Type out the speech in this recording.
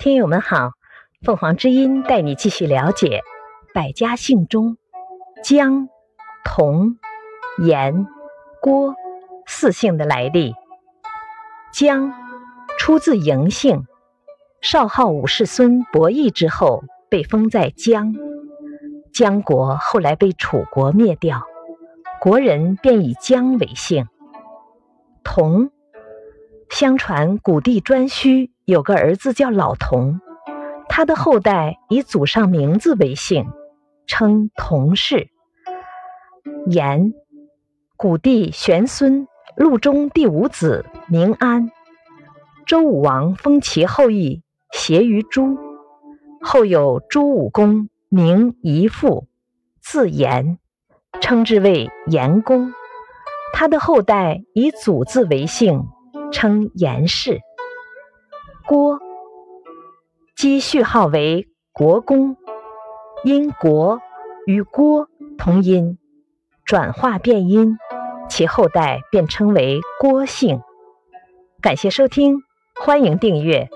听友们好，凤凰之音带你继续了解百家姓中姜、童、严、郭四姓的来历。姜出自嬴姓，少昊武士孙伯益之后被封在姜，姜国后来被楚国灭掉，国人便以姜为姓。童，相传古帝颛顼。有个儿子叫老童，他的后代以祖上名字为姓，称童氏。延，古帝玄孙陆中第五子，名安。周武王封其后裔协于朱，后有朱武公，名夷父，字延，称之为延公。他的后代以祖字为姓，称延氏。郭，姬序号为国公，因国与郭同音，转化变音，其后代便称为郭姓。感谢收听，欢迎订阅。